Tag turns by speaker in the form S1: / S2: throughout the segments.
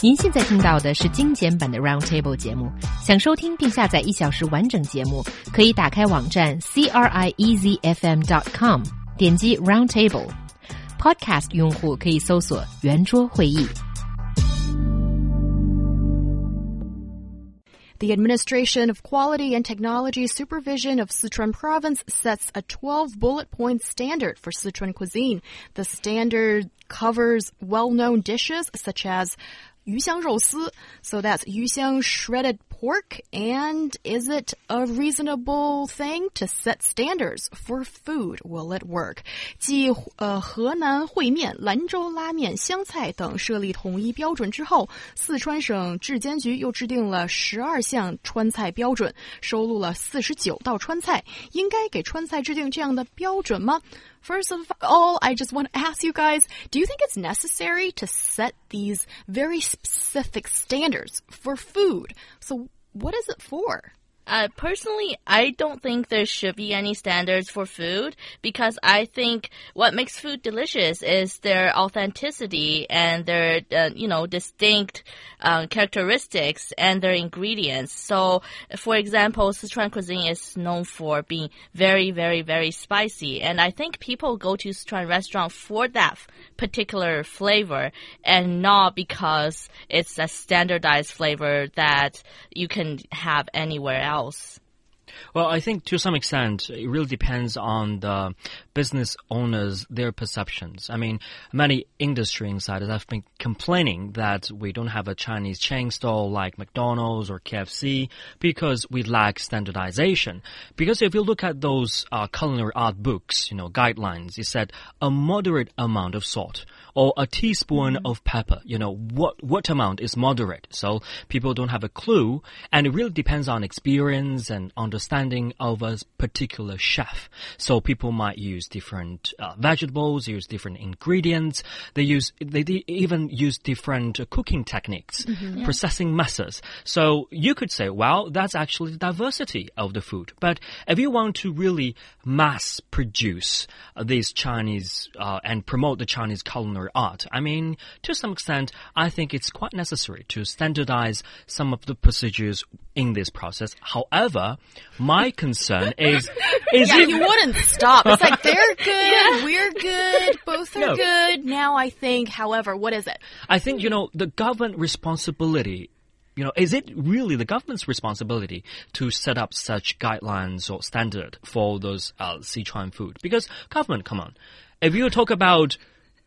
S1: 您现在听到的是精简版的 Roundtable 节目。想收听并下载一小时完整节目，可以打开网站 c r i e z f m dot com，点击 Roundtable。Podcast 用户可以搜索“圆桌会议”。
S2: The Administration of Quality and Technology Supervision of Sichuan Province sets a 12 bullet point standard for Sichuan cuisine. The standard covers well known dishes such as 鱼香肉丝. So that's 鱼香 shredded pork. And is it a reasonable thing to set standards for food? Will it work? 继呃河南烩面、兰州拉面、湘菜等设立统一标准之后，四川省质监局又制定了十二项川菜标准，收录了四十九道川菜。应该给川菜制定这样的标准吗？First of all, I just want to ask you guys, do you think it's necessary to set these very specific standards for food? So what is it for?
S3: Uh, personally, I don't think there should be any standards for food because I think what makes food delicious is their authenticity and their, uh, you know, distinct uh, characteristics and their ingredients. So, for example, Sichuan cuisine is known for being very, very, very spicy, and I think people go to Sichuan restaurant for that particular flavor and not because it's a standardized flavor that you can have anywhere else
S4: Well, I think to some extent, it really depends on the business owners, their perceptions. I mean, many industry insiders have been complaining that we don't have a Chinese chain store like McDonald's or KFC because we lack standardization. Because if you look at those uh, culinary art books, you know, guidelines, it said a moderate amount of salt or a teaspoon mm. of pepper. You know, what, what amount is moderate? So people don't have a clue. And it really depends on experience and understanding of a particular chef. So people might use different uh, vegetables, use different ingredients. They use, they, even use different uh, cooking techniques, mm -hmm. processing methods. So you could say, well, that's actually the diversity of the food. But if you want to really mass produce uh, these Chinese uh, and promote the Chinese culinary art. I mean, to some extent, I think it's quite necessary to standardize some of the procedures in this process. However, my concern is, is
S2: yeah, you wouldn't stop. It's like they're good, yeah. we're good, both are no. good. Now I think, however, what is it?
S4: I think, you know, the government responsibility you know, is it really the government's responsibility to set up such guidelines or standard for those uh, Sichuan food? Because government, come on, if you talk about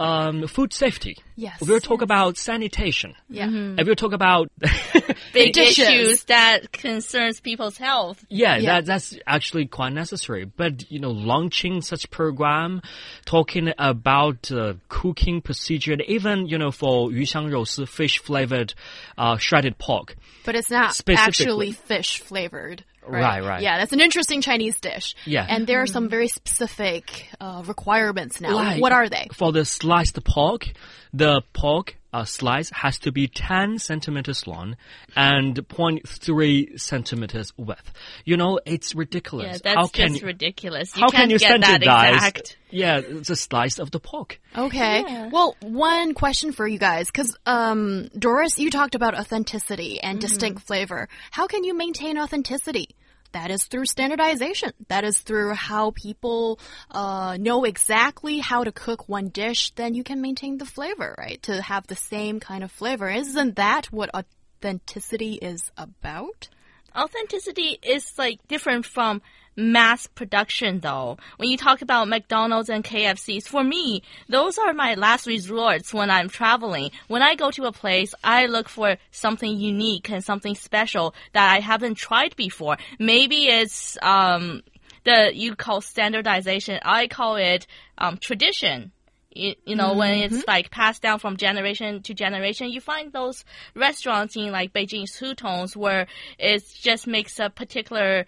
S4: um, food safety.
S2: Yes.
S4: We'll talk about sanitation.
S2: Yeah. Mm -hmm.
S4: And we'll talk about
S3: big issues that concerns people's health.
S4: Yeah, yeah, That, that's actually quite necessary. But, you know, launching such program, talking about uh, cooking procedure, even, you know, for yu xiang fish flavored uh, shredded pork.
S2: But it's not actually fish flavored.
S4: Right? right, right.
S2: Yeah, that's an interesting Chinese dish.
S4: Yeah.
S2: And there are some very specific uh, requirements now. Like, what are they?
S4: For the sliced pork, the pork uh, slice has to be 10 centimeters long and 0.3 centimeters width. You know, it's ridiculous.
S3: Yeah, that's how can just ridiculous.
S4: You how
S3: can
S4: you
S3: standardize?
S4: Yeah, it's a slice of the pork.
S2: Okay. Yeah. Well, one question for you guys, because um, Doris, you talked about authenticity and mm -hmm. distinct flavor. How can you maintain authenticity? That is through standardization. That is through how people uh, know exactly how to cook one dish. Then you can maintain the flavor, right? To have the same kind of flavor. Isn't that what authenticity is about?
S3: Authenticity is like different from mass production though. When you talk about McDonald's and KFCs, for me, those are my last resorts when I'm traveling. When I go to a place, I look for something unique and something special that I haven't tried before. Maybe it's, um, the, you call standardization. I call it, um, tradition. You, you, know, mm -hmm. when it's mm-hmm. like passed down from generation to generation, you find those restaurants in like Beijing's Hutongs where it just makes a particular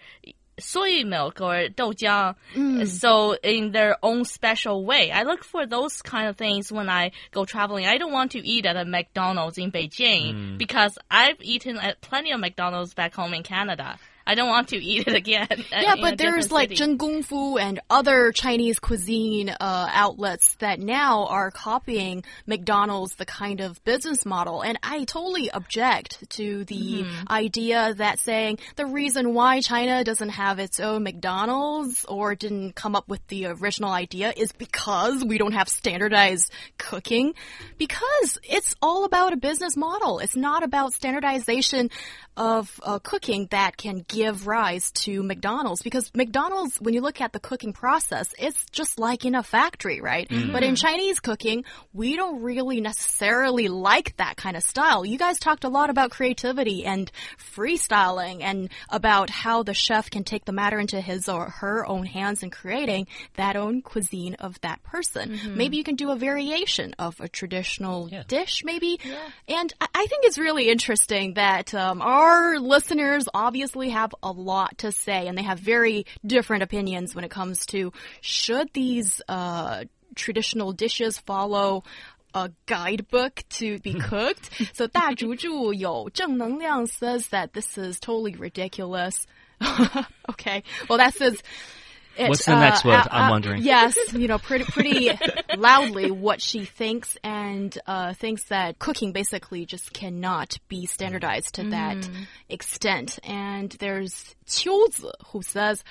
S3: soy milk or doujiang, mm. so in their own special way. I look for those kind of things when I go traveling. I don't want to eat at a McDonald's in Beijing mm. because I've eaten at plenty of McDonald's back home in Canada. I don't want to eat it again.
S2: Yeah, but there's like Zhen Gong Fu and other Chinese cuisine uh, outlets that now are copying McDonald's the kind of business model, and I totally object to the
S3: Mm-hmm.
S2: idea that saying the reason why China doesn't have its own McDonald's or didn't come up with the original idea is because we don't have standardized cooking, because it's all about a business model. It's not about standardization of uh, cooking that can give rise to McDonald's because McDonald's, when you look at the cooking process, it's just like in a factory, right? But in Chinese cooking, we don't really necessarily like that kind of style. You guys talked a lot about creativity and freestyling and about how the chef can take the matter into his or her own hands in creating that own cuisine of that person. Maybe you can do a variation of a traditional
S4: Yeah.
S2: dish, maybe. And I I think it's really interesting that um, our listeners obviously have a lot to say and they have very different opinions when it comes to should these uh, traditional dishes follow a guidebook to be cooked. so 大竹竹有正能量 says that this is totally ridiculous. okay, well that says. it,
S4: What's the next word?
S2: uh,
S4: I'm
S2: uh,
S4: wondering.
S2: Yes, you know, pretty pretty loudly what she thinks and uh, thinks that cooking basically just cannot be standardized to that extent. And there's Qiuzi who says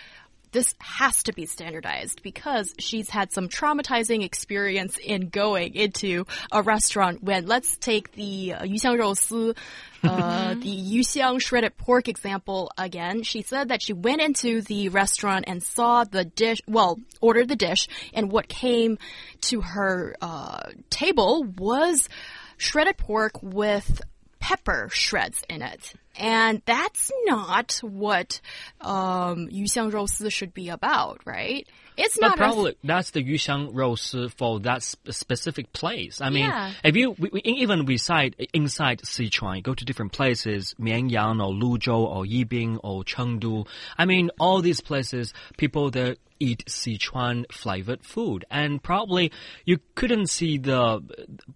S2: this has to be standardized because she's had some traumatizing experience in going into a restaurant when let's take the uh, 鱼香肉丝 uh, the yuxiang shredded pork example again. She said that she went into the restaurant and saw the dish, well, ordered the dish, and what came to her uh, table was shredded pork with pepper shreds in it. And that's not what um, 鱼香肉丝 should be about, right? It's
S4: But
S2: not a-
S4: probably that's the yuxiang roast for that sp- specific place. I mean,
S2: Yeah.
S4: if you we, we, even beside inside Sichuan, you go to different places, Mianyang or Luzhou or Yibing or Chengdu. I mean, all these places, people there eat Sichuan flavored food, and probably you couldn't see the.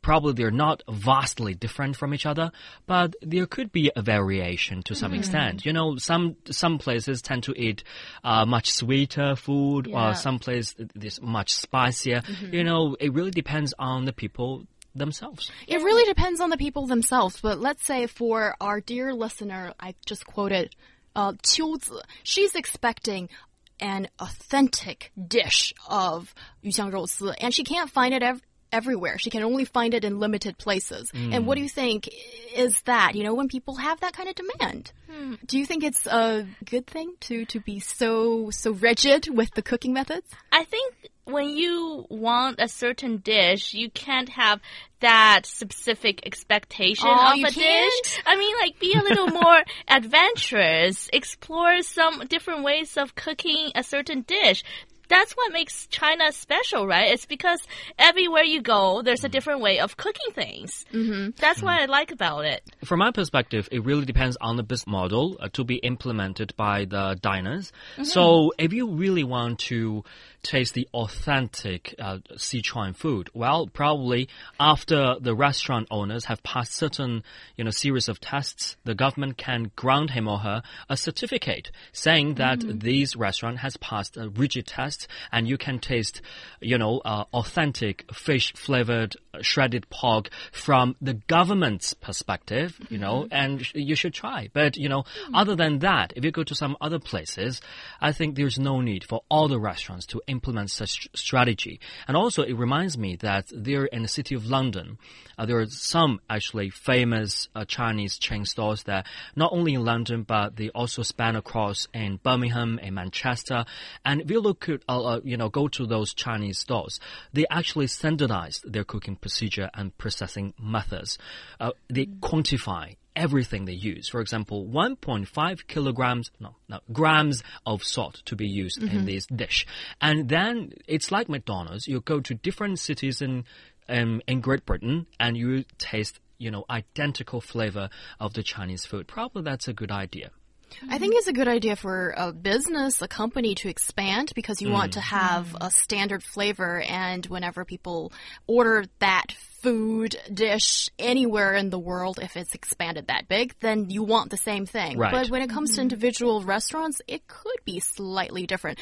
S4: Probably they're not vastly different from each other, but there could be a variation to some extent. You know, some some places tend to eat uh, much sweeter food,
S3: Yeah.
S4: while some place is much spicier. You know, it really depends on the people themselves.
S2: It really depends on the people themselves, but let's say for our dear listener, I just quoted uh, Qiuzi, she's expecting an authentic dish of 鱼香肉丝, and she can't find it ev everywhere. She can only find it in limited places. And what do you think is that? You know, when people have that kind of demand, hmm. do you think it's a good thing to to be so so rigid with the cooking methods?
S3: I think when you want a certain dish, you can't have that specific expectation
S2: Oh,
S3: of a
S2: can't?
S3: dish. I mean, like, be a little more adventurous. Explore some different ways of cooking a certain dish. That's what makes China special, right? It's because everywhere you go, there's a different way of cooking things. Mm-hmm. That's what I like about it.
S4: From my perspective, it really depends on the business model uh, to be implemented by the diners. So if you really want to taste the authentic uh, Sichuan food, well, probably after the restaurant owners have passed certain, you know, series of tests, the government can grant him or her a certificate saying that this restaurant has passed a rigid test and you can taste, you know, uh, authentic fish flavored uh, shredded pork from the government's perspective, you know, and sh- you should try. But, you know, other than that, if you go to some other places, I think there's no need for all the restaurants to implement such strategy. And also, it reminds me that there in the city of London, uh, there are some actually famous uh, Chinese chain stores that not only in London, but they also span across in Birmingham and Manchester. And if you look at, uh, uh, you know, go to those Chinese stores, they actually standardized their cooking procedure and processing methods. Uh, they quantify everything they use. For example, 1.5 kilograms, no, no, grams of salt to be used in this dish. And then it's like McDonald's. You go to different cities in, um, in Great Britain and you taste, you know, identical flavor of the Chinese food. Probably that's a good idea.
S2: I think it's a good idea for a business, a company to expand because you want mm. to have a standard flavor and whenever people order that food dish anywhere in the world, if it's expanded that big, then you want the same thing.
S4: Right.
S2: But when it comes to individual restaurants, it could be slightly different.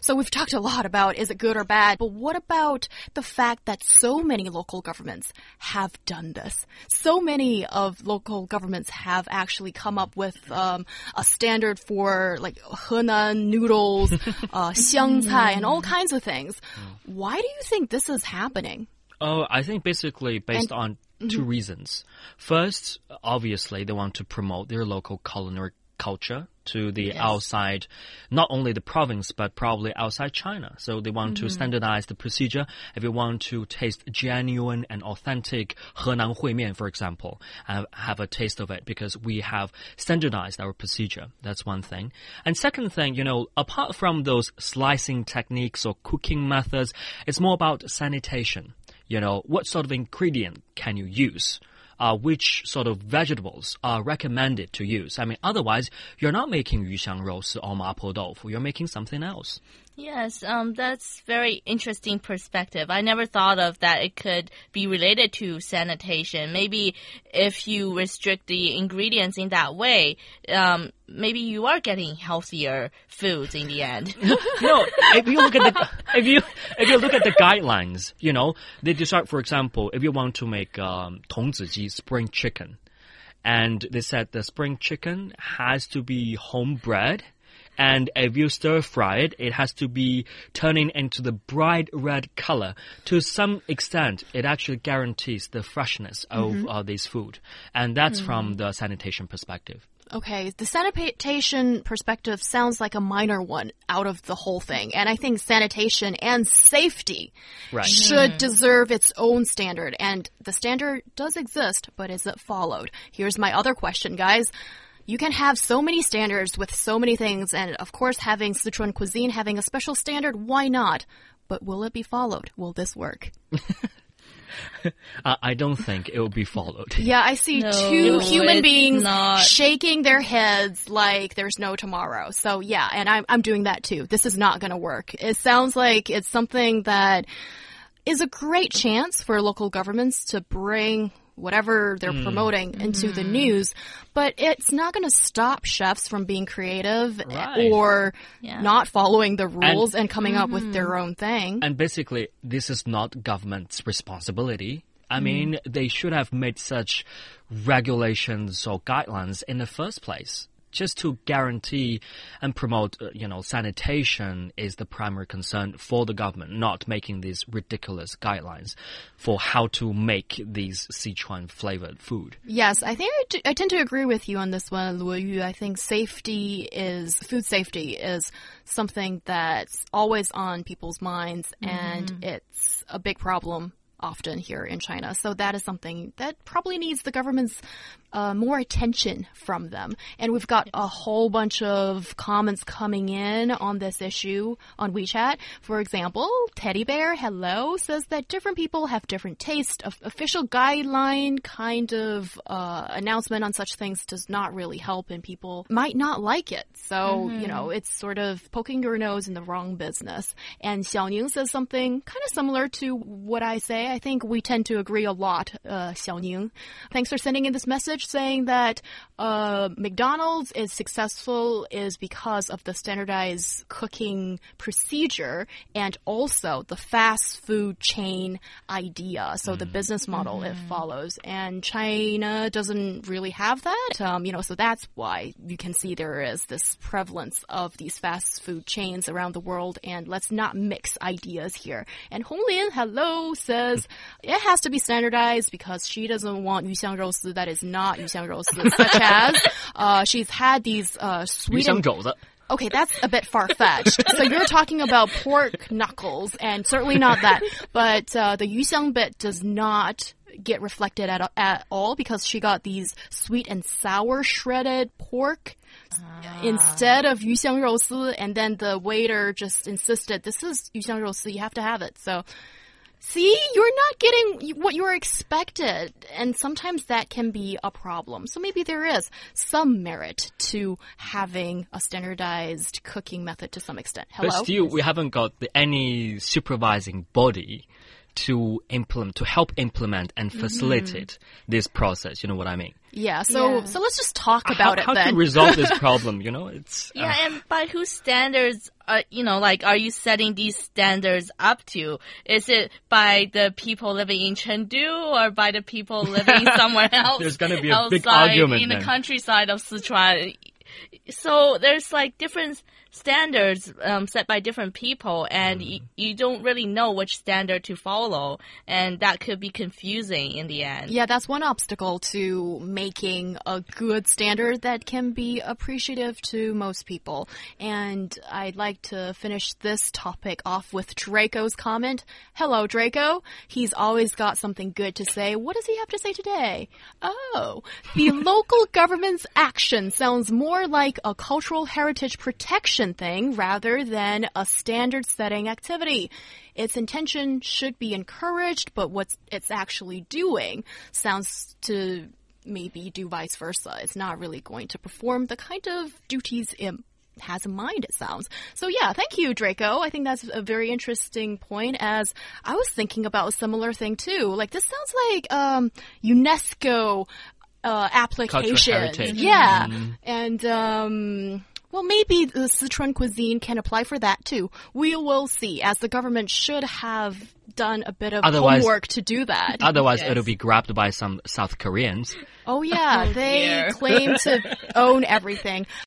S2: So we've talked a lot about is it good or bad, but what about the fact that so many local governments have done this? So many of local governments have actually come up with um, a standard for like Henan noodles, uh, xiangcai, and all kinds of things. Why do you think this is happening?
S4: Oh, I think basically based on mm-hmm. two reasons. First, obviously, they want to promote their local culinary culture to the outside, not only the province, but probably outside China. So they want to mm-hmm. standardize the procedure. If you want to taste genuine and authentic Henan Hui Mian, for example, have, have a taste of it because we have standardized our procedure. That's one thing. And second thing, you know, apart from those slicing techniques or cooking methods, it's more about sanitation you know, what sort of ingredient can you use? Uh, which sort of vegetables are recommended to use? I mean, otherwise, you're not making yuxiang rou si or mapo tofu. You're making something else.
S3: Yes, um, that's very interesting perspective. I never thought of that. It could be related to sanitation. Maybe if you restrict the ingredients in that way, um, maybe you are getting healthier foods in the end.
S4: no, if you look at the if you if you look at the guidelines, you know, they decide, for example, if you want to make um, 童子鸡 spring chicken, and they said the spring chicken has to be homebred. And if you stir fry it, it has to be turning into the bright red color. To some extent, it actually guarantees the freshness of uh, this food. And that's from the sanitation perspective.
S2: Okay, the sanitation perspective sounds like a minor one out of the whole thing. And I think sanitation and safety
S4: Right.
S2: should mm-hmm. deserve its own standard. And the standard does exist, but is it followed? Here's my other question, guys. You can have so many standards with so many things, and of course, having Sichuan cuisine having a special standard, why not? But will it be followed? Will this work?
S4: I don't think it will be followed.
S2: Yeah, I see
S3: No,
S2: two human beings
S3: not.
S2: shaking their heads like there's no tomorrow. So yeah, and I'm I'm doing that too. This is not going to work. It sounds like it's something that is a great chance for local governments to bring whatever they're mm. promoting into the mm-hmm. news, but it's not going to stop chefs from being creative
S4: Right.
S2: or
S3: Yeah.
S2: not following the rules and, coming up with their mm-hmm. own thing.
S4: And basically, this is not government's responsibility. I mm-hmm. mean, they should have made such regulations or guidelines in the first place. Just to guarantee and promote, uh, you know, sanitation is the primary concern for the government, not making these ridiculous guidelines for how to make these Sichuan flavored food.
S2: Yes, I think I, t- I tend to agree with you on this one, Luo Yu. I think safety is food safety is something that's always on people's minds, and it's a big problem often here in China. So that is something that probably needs the government's uh, more attention from them. And we've got a whole bunch of comments coming in on this issue on WeChat. For example, Teddy Bear, hello, says that different people have different taste. Of official guideline kind of uh, announcement on such things does not really help, and people might not like it. So you know, it's sort of poking your nose in the wrong business. And Xiaoning says something kind of similar to what I say. I think we tend to agree a lot, uh, Xiaoning. Thanks for sending in this message saying that uh, McDonald's is successful is because of the standardized cooking procedure and also the fast food chain idea. So mm. the mm-hmm. business model mm. it mm-hmm. follows, and China doesn't really have that. Um, you know, so that's why you can see there is this prevalence of these fast food chains around the world. And let's not mix ideas here. And Honglin Hello says it has to be standardized because she doesn't want yu xiang that is not 鱼香肉丝, such as uh, she's had these uh, sweet and
S4: 鱼香肘子.
S2: Okay, that's a bit far fetched. so you're talking about pork knuckles, and certainly not that. But uh, the yuxiang bit does not get reflected at, at all because she got these sweet and sour shredded pork instead of yuxiang 肉丝, and then the waiter just insisted, "This is yuxiang 肉丝, you have to have it." So See, you're not getting what you're expected, and sometimes that can be a problem. So maybe there is some merit to having a standardized cooking method to some extent. Hello?
S4: But still, we haven't got the, any supervising body to implement, to help implement and
S2: Mm-hmm.
S4: facilitate this process. You know what I mean?
S2: Yeah, so
S3: Yeah.
S2: so let's just talk about
S4: how,
S2: it
S4: how
S2: then.
S4: to resolve this problem? You know, it's uh,
S3: Yeah, and by whose standards are you know like are you setting these standards up to? Is it by the people living in Chengdu or by the people living somewhere else?
S4: There's gonna be a big
S3: outside
S4: argument
S3: in
S4: then.
S3: the countryside of Sichuan. So there's like different standards um, set by different people, and
S4: Mm.
S3: y you don't really know which standard to follow, and that could be confusing in the end.
S2: Yeah, that's one obstacle to making a good standard that can be appreciative to most people. And I'd like to finish this topic off with Draco's comment. Hello, Draco. He's always got something good to say. What does he have to say today? Oh, the local government's action sounds more like a cultural heritage protection thing rather than a standard setting activity. Its intention should be encouraged, but what it's actually doing sounds to maybe do vice versa. It's not really going to perform the kind of duties it has in mind, it sounds. So yeah, thank you, Draco. I think that's a very interesting point as I was thinking about a similar thing too. Like this sounds like um UNESCO uh, application. Yeah. And um well, maybe the Sichuan cuisine can apply for that too. We will see, as the government should have done a bit of
S4: Otherwise-
S2: homework to do that.
S4: otherwise
S3: Yes.
S4: it'll be grabbed by some South Koreans.
S2: Oh yeah,
S3: Oh,
S2: they
S3: dear.
S2: claim to own everything.